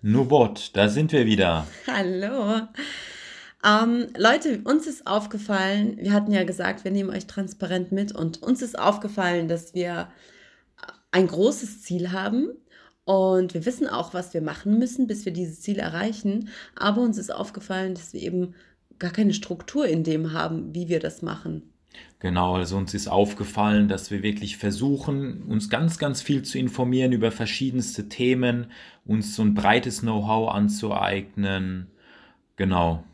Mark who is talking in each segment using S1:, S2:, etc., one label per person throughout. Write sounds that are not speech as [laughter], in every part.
S1: Nubot, da sind wir wieder.
S2: Hallo. Ähm, Leute, uns ist aufgefallen, wir hatten ja gesagt, wir nehmen euch transparent mit und uns ist aufgefallen, dass wir ein großes Ziel haben und wir wissen auch, was wir machen müssen, bis wir dieses Ziel erreichen. Aber uns ist aufgefallen, dass wir eben gar keine Struktur in dem haben, wie wir das machen.
S1: Genau, also uns ist aufgefallen, dass wir wirklich versuchen, uns ganz, ganz viel zu informieren über verschiedenste Themen, uns so ein breites Know-how anzueignen. Genau.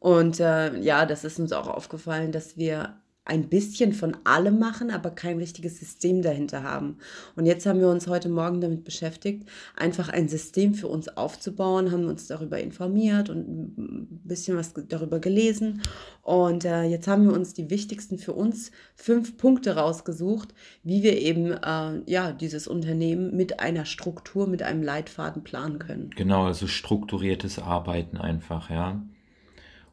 S2: Und äh, ja, das ist uns auch aufgefallen, dass wir ein bisschen von allem machen, aber kein richtiges System dahinter haben. Und jetzt haben wir uns heute Morgen damit beschäftigt, einfach ein System für uns aufzubauen, haben uns darüber informiert und ein bisschen was darüber gelesen. Und äh, jetzt haben wir uns die wichtigsten für uns fünf Punkte rausgesucht, wie wir eben äh, ja, dieses Unternehmen mit einer Struktur, mit einem Leitfaden planen können.
S1: Genau, also strukturiertes Arbeiten einfach, ja.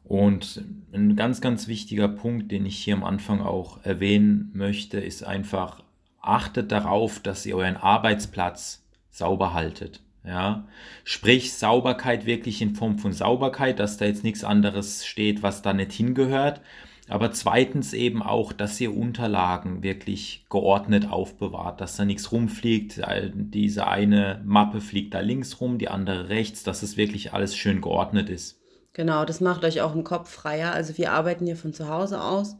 S1: Und ein ganz, ganz wichtiger Punkt, den ich hier am Anfang auch erwähnen möchte, ist einfach, achtet darauf, dass ihr euren Arbeitsplatz sauber haltet. Ja, sprich Sauberkeit wirklich in Form von Sauberkeit, dass da jetzt nichts anderes steht, was da nicht hingehört. Aber zweitens eben auch, dass ihr Unterlagen wirklich geordnet aufbewahrt, dass da nichts rumfliegt. Diese eine Mappe fliegt da links rum, die andere rechts, dass es wirklich alles schön geordnet ist.
S2: Genau, das macht euch auch im Kopf freier. Also wir arbeiten hier von zu Hause aus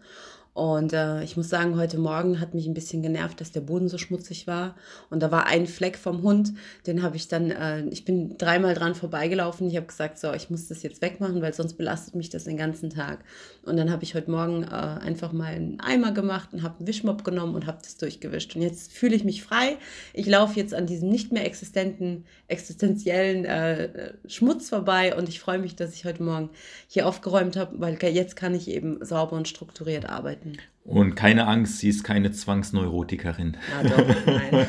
S2: und äh, ich muss sagen, heute Morgen hat mich ein bisschen genervt, dass der Boden so schmutzig war. Und da war ein Fleck vom Hund, den habe ich dann, äh, ich bin dreimal dran vorbeigelaufen. Ich habe gesagt, so, ich muss das jetzt wegmachen, weil sonst belastet mich das den ganzen Tag. Und dann habe ich heute Morgen äh, einfach mal einen Eimer gemacht und habe einen Wischmopp genommen und habe das durchgewischt. Und jetzt fühle ich mich frei. Ich laufe jetzt an diesem nicht mehr existenten, existenziellen äh, Schmutz vorbei und ich freue mich, dass ich heute Morgen hier aufgeräumt habe, weil jetzt kann ich eben sauber und strukturiert arbeiten.
S1: Und keine Angst, sie ist keine Zwangsneurotikerin.
S2: Ja, doch, nein.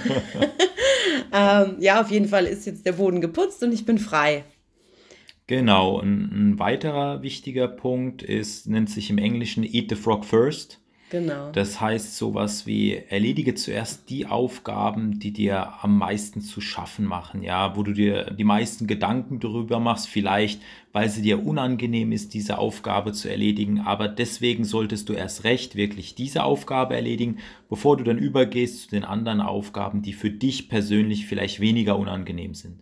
S2: [laughs] ähm, ja, auf jeden Fall ist jetzt der Boden geputzt und ich bin frei.
S1: Genau, ein, ein weiterer wichtiger Punkt ist, nennt sich im Englischen Eat the Frog First. Genau. Das heißt sowas wie, erledige zuerst die Aufgaben, die dir am meisten zu schaffen machen, ja, wo du dir die meisten Gedanken darüber machst, vielleicht, weil sie dir unangenehm ist, diese Aufgabe zu erledigen, aber deswegen solltest du erst recht wirklich diese Aufgabe erledigen, bevor du dann übergehst zu den anderen Aufgaben, die für dich persönlich vielleicht weniger unangenehm sind.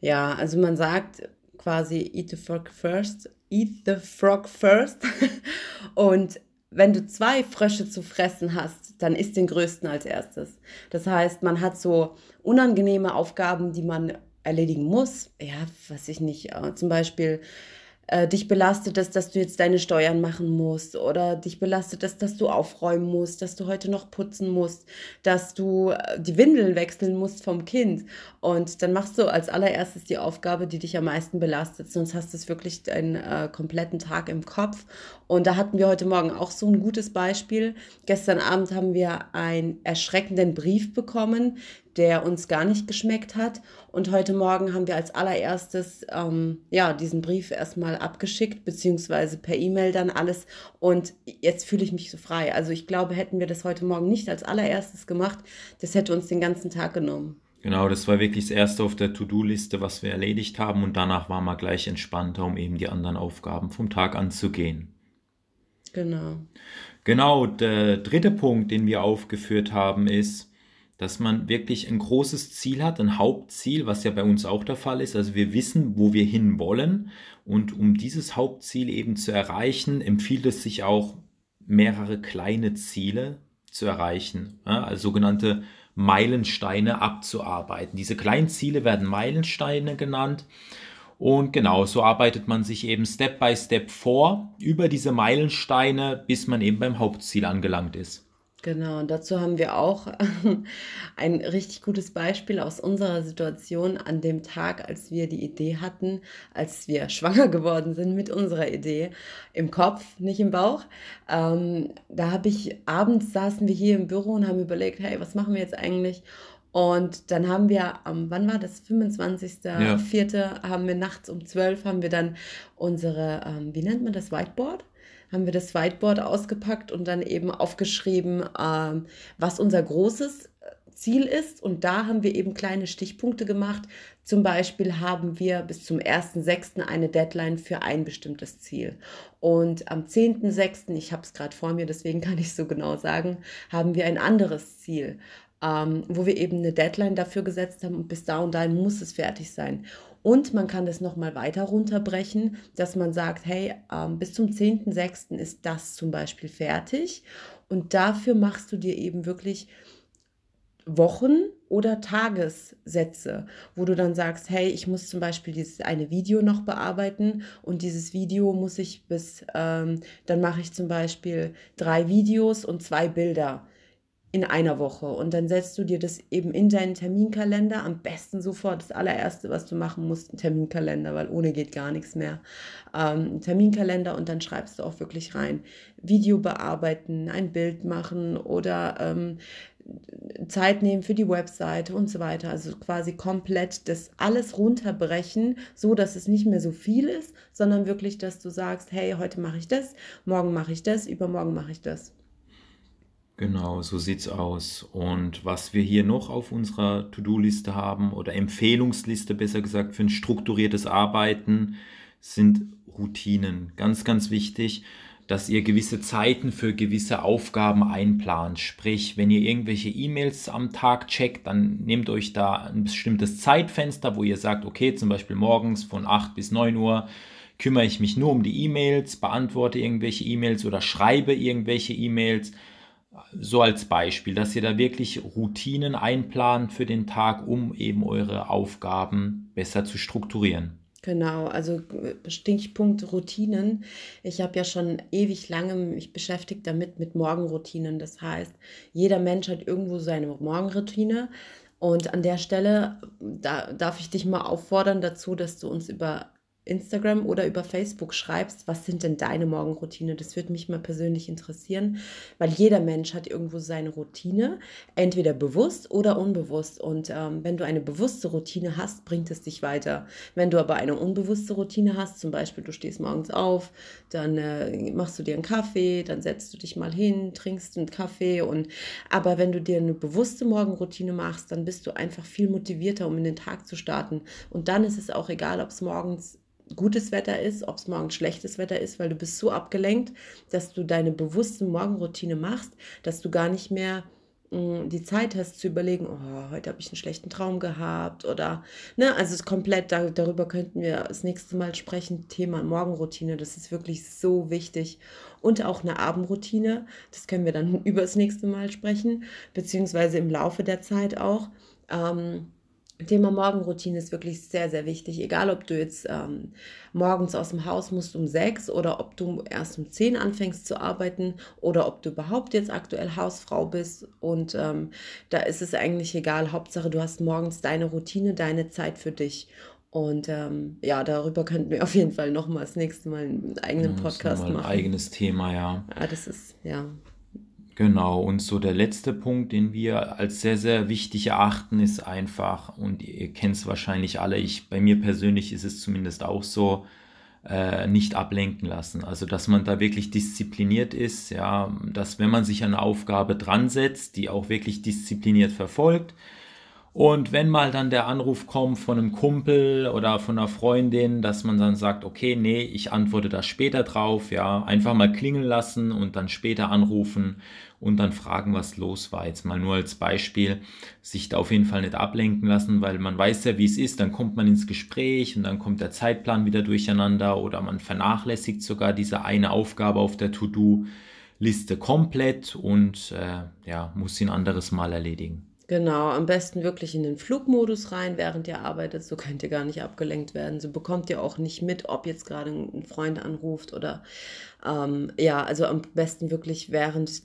S2: Ja, also man sagt quasi eat the frog first, eat the frog first [laughs] und wenn du zwei Frösche zu fressen hast, dann isst den größten als erstes. Das heißt, man hat so unangenehme Aufgaben, die man erledigen muss. Ja, was ich nicht, äh, zum Beispiel äh, dich belastet es, dass du jetzt deine Steuern machen musst oder dich belastet es, dass du aufräumen musst, dass du heute noch putzen musst, dass du äh, die Windeln wechseln musst vom Kind. Und dann machst du als allererstes die Aufgabe, die dich am meisten belastet. Sonst hast du es wirklich einen äh, kompletten Tag im Kopf. Und da hatten wir heute Morgen auch so ein gutes Beispiel. Gestern Abend haben wir einen erschreckenden Brief bekommen, der uns gar nicht geschmeckt hat. Und heute Morgen haben wir als allererstes ähm, ja, diesen Brief erstmal abgeschickt, beziehungsweise per E-Mail dann alles. Und jetzt fühle ich mich so frei. Also ich glaube, hätten wir das heute Morgen nicht als allererstes gemacht, das hätte uns den ganzen Tag genommen.
S1: Genau, das war wirklich das erste auf der To-Do-Liste, was wir erledigt haben. Und danach waren wir gleich entspannter, um eben die anderen Aufgaben vom Tag anzugehen.
S2: Genau.
S1: Genau, der dritte Punkt, den wir aufgeführt haben, ist, dass man wirklich ein großes Ziel hat, ein Hauptziel, was ja bei uns auch der Fall ist. Also wir wissen, wo wir hin wollen. Und um dieses Hauptziel eben zu erreichen, empfiehlt es sich auch, mehrere kleine Ziele zu erreichen. Also sogenannte Meilensteine abzuarbeiten. Diese kleinen Ziele werden Meilensteine genannt. Und genau, so arbeitet man sich eben Step by Step vor über diese Meilensteine, bis man eben beim Hauptziel angelangt ist.
S2: Genau, und dazu haben wir auch [laughs] ein richtig gutes Beispiel aus unserer Situation an dem Tag, als wir die Idee hatten, als wir [laughs] schwanger geworden sind mit unserer Idee im Kopf, nicht im Bauch. Ähm, da habe ich abends saßen wir hier im Büro und haben überlegt, hey, was machen wir jetzt eigentlich? Und dann haben wir am, wann war das? 25.04. Ja. haben wir nachts um 12 haben wir dann unsere, ähm, wie nennt man das, Whiteboard? haben wir das Whiteboard ausgepackt und dann eben aufgeschrieben, ähm, was unser großes Ziel ist. Und da haben wir eben kleine Stichpunkte gemacht. Zum Beispiel haben wir bis zum 1.6. eine Deadline für ein bestimmtes Ziel. Und am 10.6., ich habe es gerade vor mir, deswegen kann ich es so genau sagen, haben wir ein anderes Ziel, ähm, wo wir eben eine Deadline dafür gesetzt haben und bis da und dahin muss es fertig sein. Und man kann das nochmal weiter runterbrechen, dass man sagt, hey, ähm, bis zum 10.06. ist das zum Beispiel fertig. Und dafür machst du dir eben wirklich Wochen- oder Tagessätze, wo du dann sagst, hey, ich muss zum Beispiel dieses eine Video noch bearbeiten und dieses Video muss ich bis, ähm, dann mache ich zum Beispiel drei Videos und zwei Bilder in einer Woche. Und dann setzt du dir das eben in deinen Terminkalender, am besten sofort das allererste, was du machen musst, ein Terminkalender, weil ohne geht gar nichts mehr. Ähm, Terminkalender und dann schreibst du auch wirklich rein, Video bearbeiten, ein Bild machen oder ähm, Zeit nehmen für die Webseite und so weiter. Also quasi komplett das alles runterbrechen, so dass es nicht mehr so viel ist, sondern wirklich, dass du sagst, hey, heute mache ich das, morgen mache ich das, übermorgen mache ich das.
S1: Genau, so sieht's aus. Und was wir hier noch auf unserer To-Do-Liste haben oder Empfehlungsliste besser gesagt für ein strukturiertes Arbeiten sind Routinen. Ganz, ganz wichtig dass ihr gewisse Zeiten für gewisse Aufgaben einplant. Sprich, wenn ihr irgendwelche E-Mails am Tag checkt, dann nehmt euch da ein bestimmtes Zeitfenster, wo ihr sagt, okay, zum Beispiel morgens von 8 bis 9 Uhr kümmere ich mich nur um die E-Mails, beantworte irgendwelche E-Mails oder schreibe irgendwelche E-Mails. So als Beispiel, dass ihr da wirklich Routinen einplant für den Tag, um eben eure Aufgaben besser zu strukturieren.
S2: Genau, also äh, Stichpunkt Routinen. Ich habe ja schon ewig lange mich beschäftigt damit mit Morgenroutinen. Das heißt, jeder Mensch hat irgendwo seine Morgenroutine. Und an der Stelle da darf ich dich mal auffordern dazu, dass du uns über Instagram oder über Facebook schreibst, was sind denn deine Morgenroutine? Das würde mich mal persönlich interessieren, weil jeder Mensch hat irgendwo seine Routine, entweder bewusst oder unbewusst. Und ähm, wenn du eine bewusste Routine hast, bringt es dich weiter. Wenn du aber eine unbewusste Routine hast, zum Beispiel du stehst morgens auf, dann äh, machst du dir einen Kaffee, dann setzt du dich mal hin, trinkst einen Kaffee und aber wenn du dir eine bewusste Morgenroutine machst, dann bist du einfach viel motivierter, um in den Tag zu starten. Und dann ist es auch egal, ob es morgens gutes Wetter ist, ob es morgen schlechtes Wetter ist, weil du bist so abgelenkt, dass du deine bewusste Morgenroutine machst, dass du gar nicht mehr mh, mm, die Zeit hast zu überlegen, oh, heute habe ich einen schlechten Traum gehabt oder, ne, also es ist komplett, da, darüber könnten wir das nächste Mal sprechen, Thema Morgenroutine, das ist wirklich so wichtig. Und auch eine Abendroutine, das können wir dann [laughs] über das nächste Mal sprechen, beziehungsweise im Laufe der Zeit auch, ähm, Thema Morgenroutine ist wirklich sehr, sehr wichtig. Egal, ob du jetzt ähm, morgens aus dem Haus musst um sechs oder ob du erst um zehn anfängst zu arbeiten oder ob du überhaupt jetzt aktuell Hausfrau bist. Und ähm, da ist es eigentlich egal. Hauptsache, du hast morgens deine Routine, deine Zeit für dich. Und ähm, ja, darüber könnten wir auf jeden Fall nochmal das nächste Mal einen eigenen Podcast
S1: machen. Ein eigenes Thema, ja.
S2: Ja, das ist, ja.
S1: Genau, und so der letzte Punkt, den wir als sehr, sehr wichtig erachten, ist einfach, und ihr kennt es wahrscheinlich alle, ich, bei mir persönlich ist es zumindest auch so, äh, nicht ablenken lassen. Also, dass man da wirklich diszipliniert ist, ja, dass wenn man sich an eine Aufgabe dran setzt, die auch wirklich diszipliniert verfolgt, und wenn mal dann der Anruf kommt von einem Kumpel oder von einer Freundin, dass man dann sagt, okay, nee, ich antworte da später drauf, ja, einfach mal klingeln lassen und dann später anrufen und dann fragen, was los war. Jetzt mal nur als Beispiel, sich da auf jeden Fall nicht ablenken lassen, weil man weiß ja, wie es ist, dann kommt man ins Gespräch und dann kommt der Zeitplan wieder durcheinander oder man vernachlässigt sogar diese eine Aufgabe auf der To-Do-Liste komplett und äh, ja, muss sie ein anderes Mal erledigen.
S2: Genau, am besten wirklich in den Flugmodus rein, während ihr arbeitet. So könnt ihr gar nicht abgelenkt werden. So bekommt ihr auch nicht mit, ob jetzt gerade ein Freund anruft oder ähm, ja, also am besten wirklich während,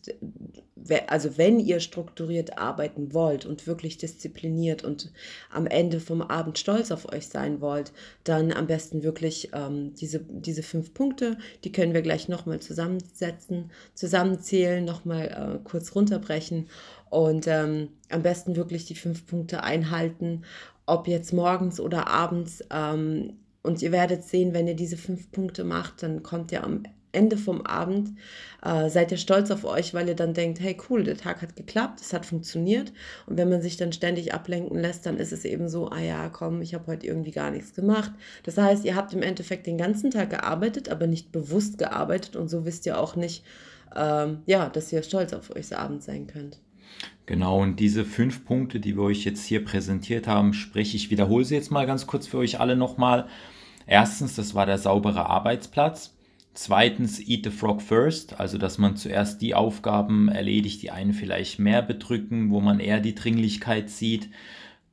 S2: also wenn ihr strukturiert arbeiten wollt und wirklich diszipliniert und am Ende vom Abend stolz auf euch sein wollt, dann am besten wirklich ähm, diese, diese fünf Punkte, die können wir gleich nochmal zusammensetzen, zusammenzählen, nochmal äh, kurz runterbrechen und ähm, am besten wirklich die fünf Punkte einhalten, ob jetzt morgens oder abends. Ähm, und ihr werdet sehen, wenn ihr diese fünf Punkte macht, dann kommt ihr am Ende vom Abend äh, seid ihr stolz auf euch, weil ihr dann denkt, hey cool, der Tag hat geklappt, es hat funktioniert. Und wenn man sich dann ständig ablenken lässt, dann ist es eben so, ah ja, komm, ich habe heute irgendwie gar nichts gemacht. Das heißt, ihr habt im Endeffekt den ganzen Tag gearbeitet, aber nicht bewusst gearbeitet und so wisst ihr auch nicht, ähm, ja, dass ihr stolz auf euch abends sein könnt.
S1: Genau, und diese fünf Punkte, die wir euch jetzt hier präsentiert haben, sprich, ich wiederhole sie jetzt mal ganz kurz für euch alle nochmal. Erstens, das war der saubere Arbeitsplatz. Zweitens, eat the frog first, also dass man zuerst die Aufgaben erledigt, die einen vielleicht mehr bedrücken, wo man eher die Dringlichkeit sieht.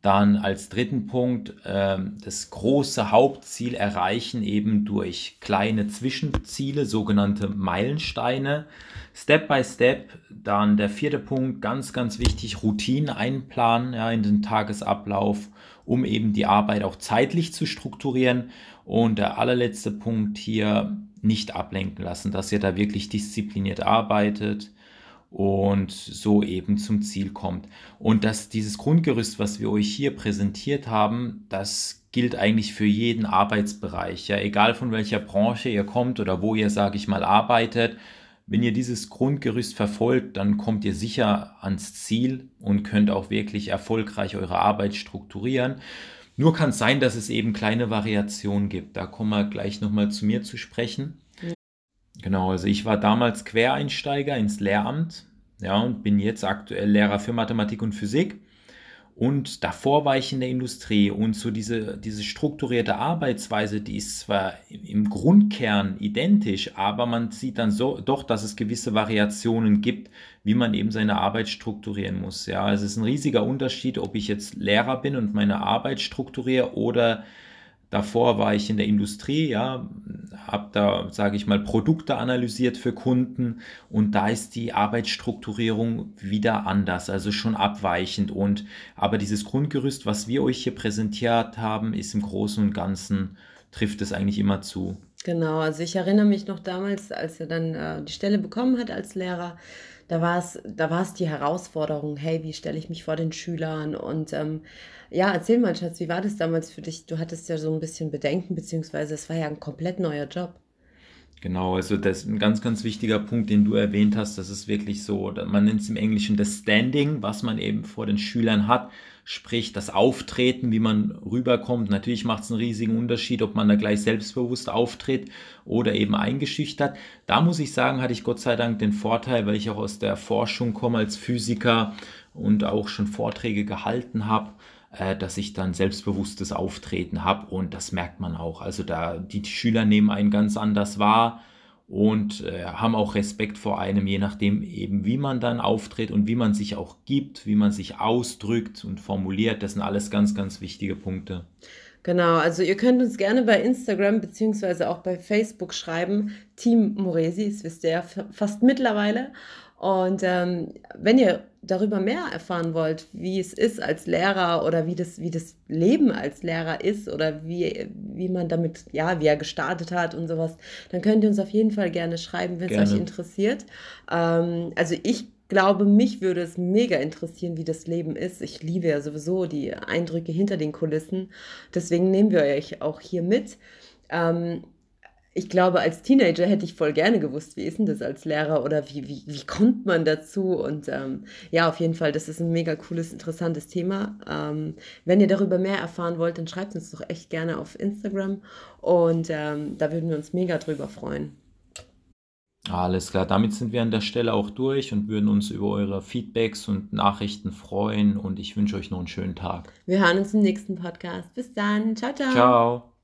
S1: Dann als dritten Punkt äh, das große Hauptziel erreichen eben durch kleine Zwischenziele, sogenannte Meilensteine. Step by Step. Dann der vierte Punkt, ganz, ganz wichtig, Routinen einplanen ja, in den Tagesablauf, um eben die Arbeit auch zeitlich zu strukturieren. Und der allerletzte Punkt hier, nicht ablenken lassen, dass ihr da wirklich diszipliniert arbeitet und so eben zum Ziel kommt. Und dass dieses Grundgerüst, was wir euch hier präsentiert haben, das gilt eigentlich für jeden Arbeitsbereich. Ja, egal von welcher Branche ihr kommt oder wo ihr, sage ich mal, arbeitet. Wenn ihr dieses Grundgerüst verfolgt, dann kommt ihr sicher ans Ziel und könnt auch wirklich erfolgreich eure Arbeit strukturieren. Nur kann es sein, dass es eben kleine Variationen gibt. Da kommen wir gleich nochmal zu mir zu sprechen. Genau, also ich war damals Quereinsteiger ins Lehramt, ja, und bin jetzt aktuell Lehrer für Mathematik und Physik. Und davor war ich in der Industrie und so diese, diese strukturierte Arbeitsweise, die ist zwar im Grundkern identisch, aber man sieht dann so doch, dass es gewisse Variationen gibt, wie man eben seine Arbeit strukturieren muss. Ja, es ist ein riesiger Unterschied, ob ich jetzt Lehrer bin und meine Arbeit strukturiere oder Davor war ich in der Industrie, ja, habe da, sage ich mal, Produkte analysiert für Kunden und da ist die Arbeitsstrukturierung wieder anders, also schon abweichend. Und aber dieses Grundgerüst, was wir euch hier präsentiert haben, ist im Großen und Ganzen trifft es eigentlich immer zu.
S2: Genau, also ich erinnere mich noch damals, als er dann äh, die Stelle bekommen hat als Lehrer, da war es da war's die Herausforderung, hey, wie stelle ich mich vor den Schülern und ähm, ja, erzähl mal, Schatz, wie war das damals für dich? Du hattest ja so ein bisschen Bedenken, beziehungsweise es war ja ein komplett neuer Job.
S1: Genau, also das ist ein ganz, ganz wichtiger Punkt, den du erwähnt hast. Das ist wirklich so, man nennt es im Englischen das Standing, was man eben vor den Schülern hat, sprich das Auftreten, wie man rüberkommt. Natürlich macht es einen riesigen Unterschied, ob man da gleich selbstbewusst auftritt oder eben eingeschüchtert. Da muss ich sagen, hatte ich Gott sei Dank den Vorteil, weil ich auch aus der Forschung komme als Physiker und auch schon Vorträge gehalten habe äh, dass ich dann selbstbewusstes Auftreten habe und das merkt man auch. Also da die Schüler nehmen einen ganz anders wahr und äh, haben auch Respekt vor einem, je nachdem eben, wie man dann auftritt und wie man sich auch gibt, wie man sich ausdrückt und formuliert. Das sind alles ganz, ganz wichtige Punkte.
S2: Genau, also ihr könnt uns gerne bei Instagram beziehungsweise auch bei Facebook schreiben. Team Moresi, das wisst ihr ja fast mittlerweile. Und ähm, wenn ihr darüber mehr erfahren wollt, wie es ist als Lehrer oder wie das, wie das Leben als Lehrer ist oder wie, wie man damit, ja, wie er gestartet hat und sowas, dann könnt ihr uns auf jeden Fall gerne schreiben, wenn es euch interessiert. Ähm, also ich glaube, mich würde es mega interessieren, wie das Leben ist. Ich liebe ja sowieso die Eindrücke hinter den Kulissen. Deswegen nehmen wir euch auch hier mit. Ähm, ich glaube, als Teenager hätte ich voll gerne gewusst, wie ist denn das als Lehrer oder wie, wie, wie kommt man dazu? Und ähm, ja, auf jeden Fall, das ist ein mega cooles, interessantes Thema. Ähm, wenn ihr darüber mehr erfahren wollt, dann schreibt uns doch echt gerne auf Instagram und ähm, da würden wir uns mega drüber freuen.
S1: Alles klar, damit sind wir an der Stelle auch durch und würden uns über eure Feedbacks und Nachrichten freuen und ich wünsche euch noch einen schönen Tag.
S2: Wir hören uns im nächsten Podcast. Bis dann. Ciao, ciao.
S1: Ciao.